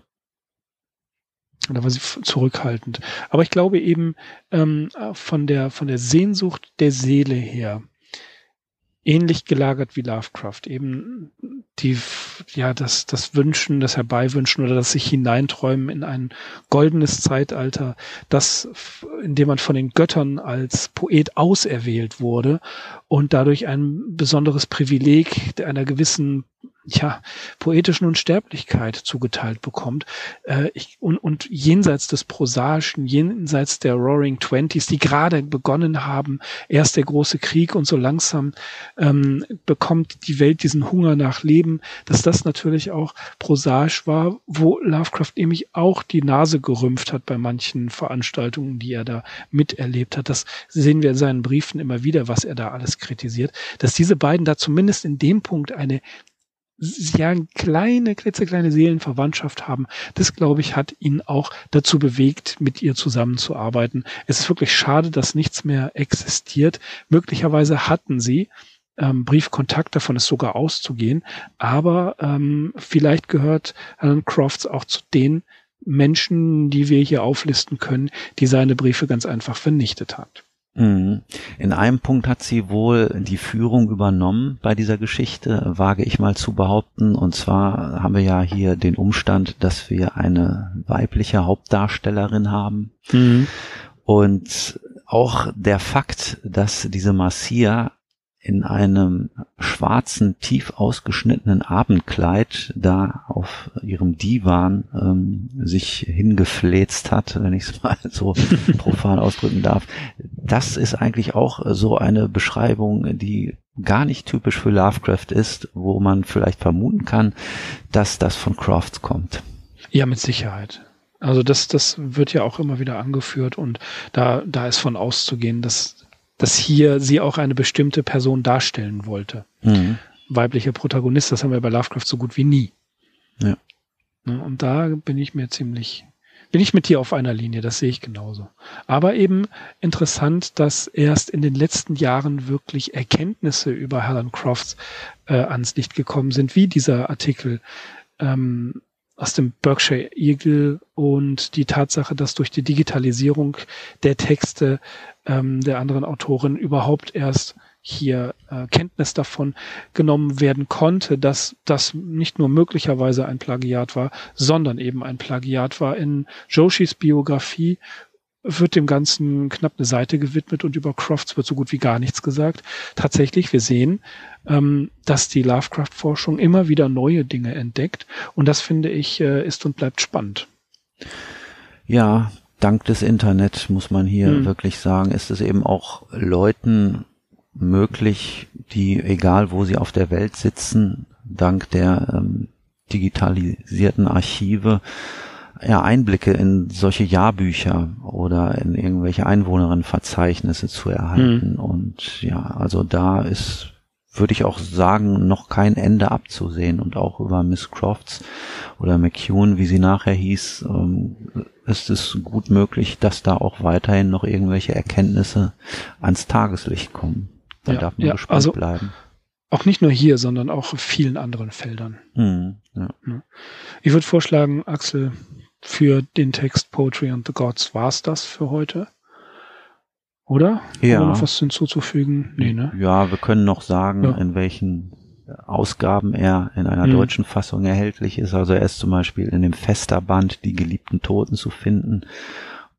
Da war sie zurückhaltend. Aber ich glaube eben ähm, von der von der Sehnsucht der Seele her ähnlich gelagert wie Lovecraft. Eben die, ja, das, das Wünschen, das Herbeiwünschen oder das sich hineinträumen in ein goldenes Zeitalter, das, in dem man von den Göttern als Poet auserwählt wurde und dadurch ein besonderes Privileg einer gewissen ja, poetischen Unsterblichkeit zugeteilt bekommt. Äh, ich, und, und jenseits des Prosaischen, jenseits der Roaring Twenties, die gerade begonnen haben, erst der große Krieg und so langsam ähm, bekommt die Welt diesen Hunger nach Leben, dass das natürlich auch prosaisch war, wo Lovecraft nämlich auch die Nase gerümpft hat bei manchen Veranstaltungen, die er da miterlebt hat. Das sehen wir in seinen Briefen immer wieder, was er da alles kritisiert, dass diese beiden da zumindest in dem Punkt eine ja eine kleine, klitzekleine Seelenverwandtschaft haben, das glaube ich hat ihn auch dazu bewegt, mit ihr zusammenzuarbeiten. Es ist wirklich schade, dass nichts mehr existiert. Möglicherweise hatten sie ähm, Briefkontakt, davon ist sogar auszugehen, aber ähm, vielleicht gehört Alan Crofts auch zu den Menschen, die wir hier auflisten können, die seine Briefe ganz einfach vernichtet hat.
Mhm. In einem Punkt hat sie wohl die Führung übernommen bei dieser Geschichte, wage ich mal zu behaupten. Und zwar haben wir ja hier den Umstand, dass wir eine weibliche Hauptdarstellerin haben. Mhm. Und auch der Fakt, dass diese Marcia in einem schwarzen, tief ausgeschnittenen Abendkleid da auf ihrem Divan ähm, sich hingefläzt hat, wenn ich es (laughs) mal so (laughs) profan ausdrücken darf. Das ist eigentlich auch so eine Beschreibung, die gar nicht typisch für Lovecraft ist, wo man vielleicht vermuten kann, dass das von Crofts kommt.
Ja, mit Sicherheit. Also das, das wird ja auch immer wieder angeführt und da, da ist von auszugehen, dass dass hier sie auch eine bestimmte Person darstellen wollte. Mhm. Weibliche Protagonist, das haben wir bei Lovecraft so gut wie nie. Ja. Ne, und da bin ich mir ziemlich, bin ich mit dir auf einer Linie, das sehe ich genauso. Aber eben interessant, dass erst in den letzten Jahren wirklich Erkenntnisse über Helen Crofts äh, ans Licht gekommen sind, wie dieser Artikel ähm, aus dem Berkshire Eagle und die Tatsache, dass durch die Digitalisierung der Texte ähm, der anderen Autorin überhaupt erst hier äh, Kenntnis davon genommen werden konnte, dass das nicht nur möglicherweise ein Plagiat war, sondern eben ein Plagiat war. In Joshis Biografie wird dem Ganzen knapp eine Seite gewidmet und über Crofts wird so gut wie gar nichts gesagt. Tatsächlich, wir sehen, ähm, dass die Lovecraft-Forschung immer wieder neue Dinge entdeckt und das finde ich äh, ist und bleibt spannend.
Ja, dank des Internet muss man hier hm. wirklich sagen, ist es eben auch Leuten möglich, die egal wo sie auf der Welt sitzen, dank der ähm, digitalisierten Archive ja, Einblicke in solche Jahrbücher oder in irgendwelche Einwohnerinnenverzeichnisse zu erhalten. Mhm. Und ja, also da ist, würde ich auch sagen, noch kein Ende abzusehen. Und auch über Miss Crofts oder McEwen, wie sie nachher hieß, ähm, ist es gut möglich, dass da auch weiterhin noch irgendwelche Erkenntnisse ans Tageslicht kommen. Da ja, darf man ja, gespannt also, bleiben.
Auch nicht nur hier, sondern auch in vielen anderen Feldern. Mhm, ja. Ich würde vorschlagen, Axel, für den Text Poetry and the Gods war es das für heute. Oder?
Ja.
Wir noch was hinzuzufügen?
Nee, ne? Ja, wir können noch sagen, ja. in welchen Ausgaben er in einer mhm. deutschen Fassung erhältlich ist. Also er ist zum Beispiel in dem Festerband Die geliebten Toten zu finden.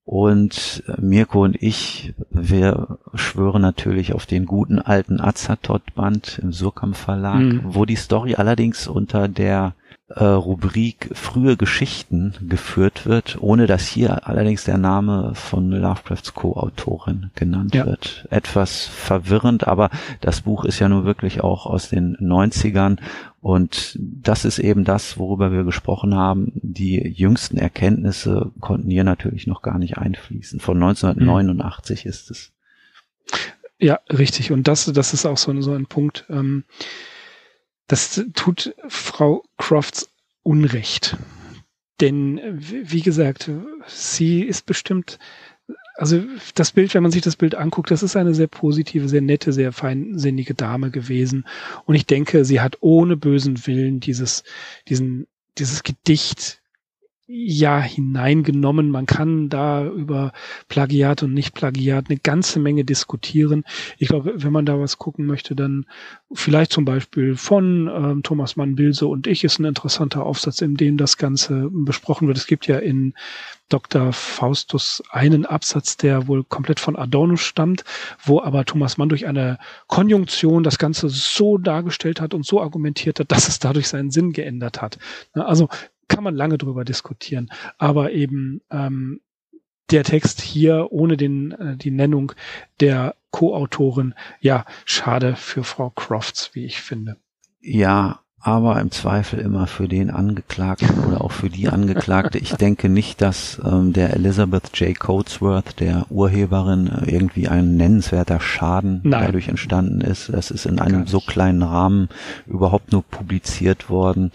Und Mirko und ich, wir schwören natürlich auf den guten alten Azathoth-Band im Surkamp Verlag, mhm. wo die Story allerdings unter der äh, Rubrik frühe Geschichten geführt wird, ohne dass hier allerdings der Name von Lovecrafts Co-Autorin genannt ja. wird. Etwas verwirrend, aber das Buch ist ja nun wirklich auch aus den 90ern und das ist eben das, worüber wir gesprochen haben. Die jüngsten Erkenntnisse konnten hier natürlich noch gar nicht einfließen. Von 1989 mhm. ist es.
Ja, richtig. Und das, das ist auch so, so ein Punkt. Ähm, das tut Frau Crofts Unrecht. Denn, wie gesagt, sie ist bestimmt, also das Bild, wenn man sich das Bild anguckt, das ist eine sehr positive, sehr nette, sehr feinsinnige Dame gewesen. Und ich denke, sie hat ohne bösen Willen dieses, diesen, dieses Gedicht ja hineingenommen. Man kann da über Plagiat und Nicht-Plagiat eine ganze Menge diskutieren. Ich glaube, wenn man da was gucken möchte, dann vielleicht zum Beispiel von ähm, Thomas Mann-Bilse und ich ist ein interessanter Aufsatz, in dem das Ganze besprochen wird. Es gibt ja in Dr. Faustus einen Absatz, der wohl komplett von Adorno stammt, wo aber Thomas Mann durch eine Konjunktion das Ganze so dargestellt hat und so argumentiert hat, dass es dadurch seinen Sinn geändert hat. Also kann man lange drüber diskutieren. Aber eben ähm, der Text hier ohne den, äh, die Nennung der Co-Autorin, ja, schade für Frau Crofts, wie ich finde.
Ja, aber im Zweifel immer für den Angeklagten oder auch für die Angeklagte. Ich denke nicht, dass ähm, der Elizabeth J. Coatsworth, der Urheberin, äh, irgendwie ein nennenswerter Schaden Nein. dadurch entstanden ist. Das ist in einem so kleinen Rahmen überhaupt nur publiziert worden.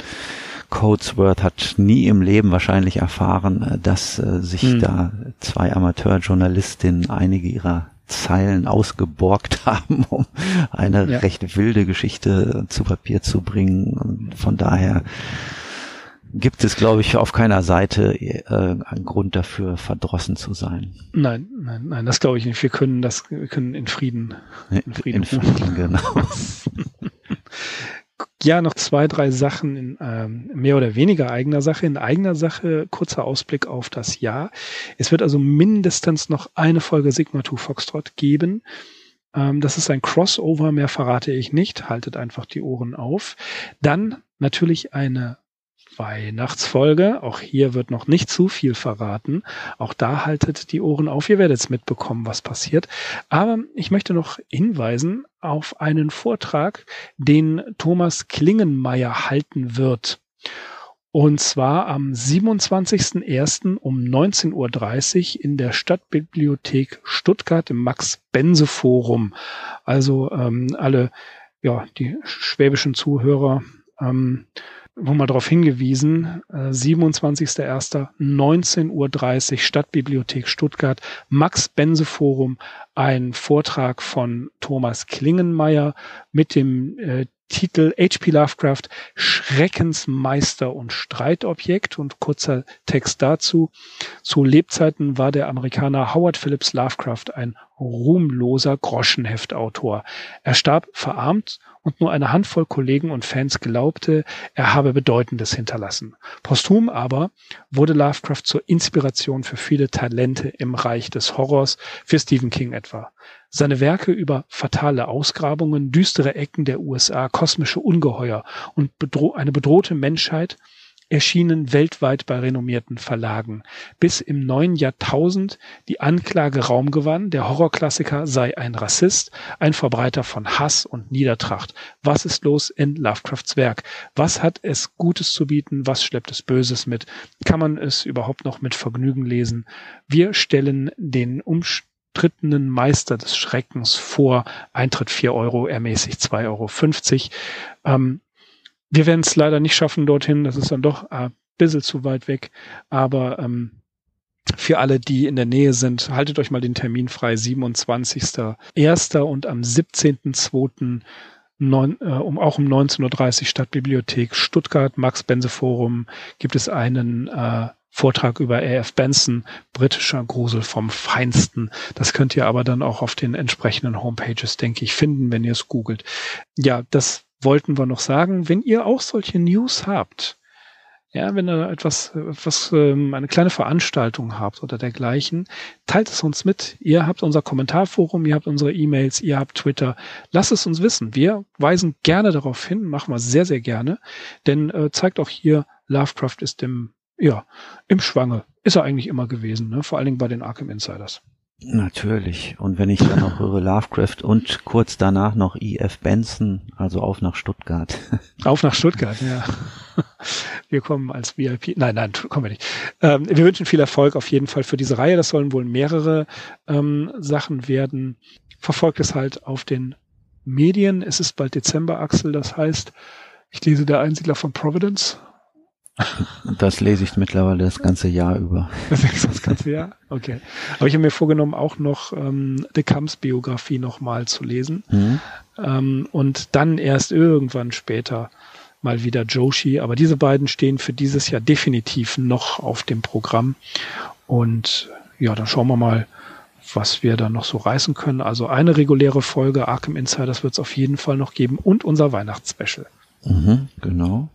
Codesworth hat nie im Leben wahrscheinlich erfahren, äh, dass äh, sich hm. da zwei Amateurjournalistinnen einige ihrer Zeilen ausgeborgt (laughs) haben, um eine ja. recht wilde Geschichte zu Papier zu bringen. Und von daher gibt es, glaube ich, auf keiner Seite äh, einen Grund dafür, verdrossen zu sein.
Nein, nein, nein, das glaube ich nicht. Wir können das, wir können in Frieden.
In Frieden, in Frieden genau. (laughs)
ja, noch zwei, drei Sachen in ähm, mehr oder weniger eigener Sache. In eigener Sache kurzer Ausblick auf das Jahr. Es wird also mindestens noch eine Folge Sigma 2 Foxtrot geben. Ähm, das ist ein Crossover, mehr verrate ich nicht. Haltet einfach die Ohren auf. Dann natürlich eine Weihnachtsfolge. Auch hier wird noch nicht zu viel verraten. Auch da haltet die Ohren auf. Ihr werdet es mitbekommen, was passiert. Aber ich möchte noch hinweisen auf einen Vortrag, den Thomas Klingenmeier halten wird. Und zwar am 27.01. um 19.30 Uhr in der Stadtbibliothek Stuttgart im Max-Bense-Forum. Also ähm, alle, ja, die schwäbischen Zuhörer ähm, wo mal darauf hingewiesen, äh, 27.01.19.30 Uhr Stadtbibliothek Stuttgart, Max-Bense-Forum, ein Vortrag von Thomas Klingenmeier mit dem äh, Titel H.P. Lovecraft Schreckensmeister und Streitobjekt und kurzer Text dazu. Zu Lebzeiten war der Amerikaner Howard Phillips Lovecraft ein ruhmloser Groschenheftautor. Er starb verarmt und nur eine Handvoll Kollegen und Fans glaubte, er habe Bedeutendes hinterlassen. Posthum aber wurde Lovecraft zur Inspiration für viele Talente im Reich des Horrors, für Stephen King etwa. Seine Werke über fatale Ausgrabungen, düstere Ecken der USA, kosmische Ungeheuer und bedro eine bedrohte Menschheit erschienen weltweit bei renommierten Verlagen, bis im neuen Jahrtausend die Anklage Raum gewann, der Horrorklassiker sei ein Rassist, ein Verbreiter von Hass und Niedertracht. Was ist los in Lovecrafts Werk? Was hat es Gutes zu bieten? Was schleppt es Böses mit? Kann man es überhaupt noch mit Vergnügen lesen? Wir stellen den umstrittenen Meister des Schreckens vor. Eintritt vier Euro, ermäßigt zwei Euro. fünfzig. Ähm, wir werden es leider nicht schaffen dorthin. Das ist dann doch ein bisschen zu weit weg. Aber ähm, für alle, die in der Nähe sind, haltet euch mal den Termin frei. 27.01. und am 17.02. Neun, äh, um, auch um 19.30 Uhr Stadtbibliothek Stuttgart, Max-Bense-Forum, gibt es einen äh, Vortrag über A.F. Benson, britischer Grusel vom Feinsten. Das könnt ihr aber dann auch auf den entsprechenden Homepages, denke ich, finden, wenn ihr es googelt. Ja, das wollten wir noch sagen, wenn ihr auch solche News habt, Ja, wenn ihr etwas, etwas, ähm, eine kleine Veranstaltung habt oder dergleichen, teilt es uns mit. Ihr habt unser Kommentarforum, ihr habt unsere E-Mails, ihr habt Twitter. Lasst es uns wissen. Wir weisen gerne darauf hin, machen wir sehr, sehr gerne. Denn äh, zeigt auch hier, Lovecraft ist im, ja, im Schwange. Ist er eigentlich immer gewesen, ne? vor allen Dingen bei den Arkham Insiders.
Natürlich. Und wenn ich dann noch (laughs) höre Lovecraft und kurz danach noch E.F. Benson, also auf nach Stuttgart. (laughs)
Auf nach Stuttgart, ja. Wir kommen als VIP. Nein, nein, kommen wir nicht. Ähm, wir wünschen viel Erfolg auf jeden Fall für diese Reihe. Das sollen wohl mehrere ähm, Sachen werden. Verfolgt es halt auf den Medien. Es ist bald Dezember, Axel. Das heißt, ich lese der Einsiedler von Providence
das lese ich mittlerweile das ganze Jahr über.
Das ganze Jahr? Okay. Aber ich habe mir vorgenommen, auch noch ähm, De Camps Biografie nochmal zu lesen. Mhm. Ähm, und dann erst irgendwann später mal wieder Joshi. Aber diese beiden stehen für dieses Jahr definitiv noch auf dem Programm. Und ja, dann schauen wir mal, was wir da noch so reißen können. Also eine reguläre Folge Arkham Insiders wird es auf jeden Fall noch geben und unser Weihnachtsspecial.
Mhm, genau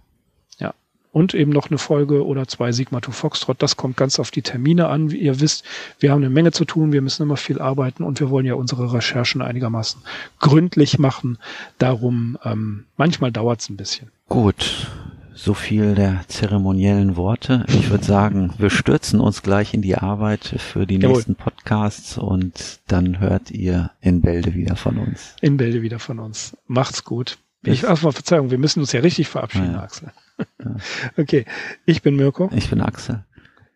und eben noch eine Folge oder zwei Sigma to Foxtrot. Das kommt ganz auf die Termine an. Wie ihr wisst, wir haben eine Menge zu tun, wir müssen immer viel arbeiten und wir wollen ja unsere Recherchen einigermaßen gründlich machen. Darum, ähm, manchmal dauert es ein bisschen.
Gut. So viel der zeremoniellen Worte. Ich würde sagen, wir stürzen uns gleich in die Arbeit für die Jawohl. nächsten Podcasts und dann hört ihr in Bälde wieder von uns.
In Bälde wieder von uns. Macht's gut. Ich, erstmal Verzeihung, wir müssen uns ja richtig verabschieden, ja. Axel. Ja. (laughs) Okay, ich bin Mirko.
Ich bin Axel.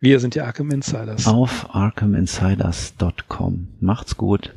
Wir sind die Arkham Insiders.
Auf arkhaminsiders.com. Macht's gut.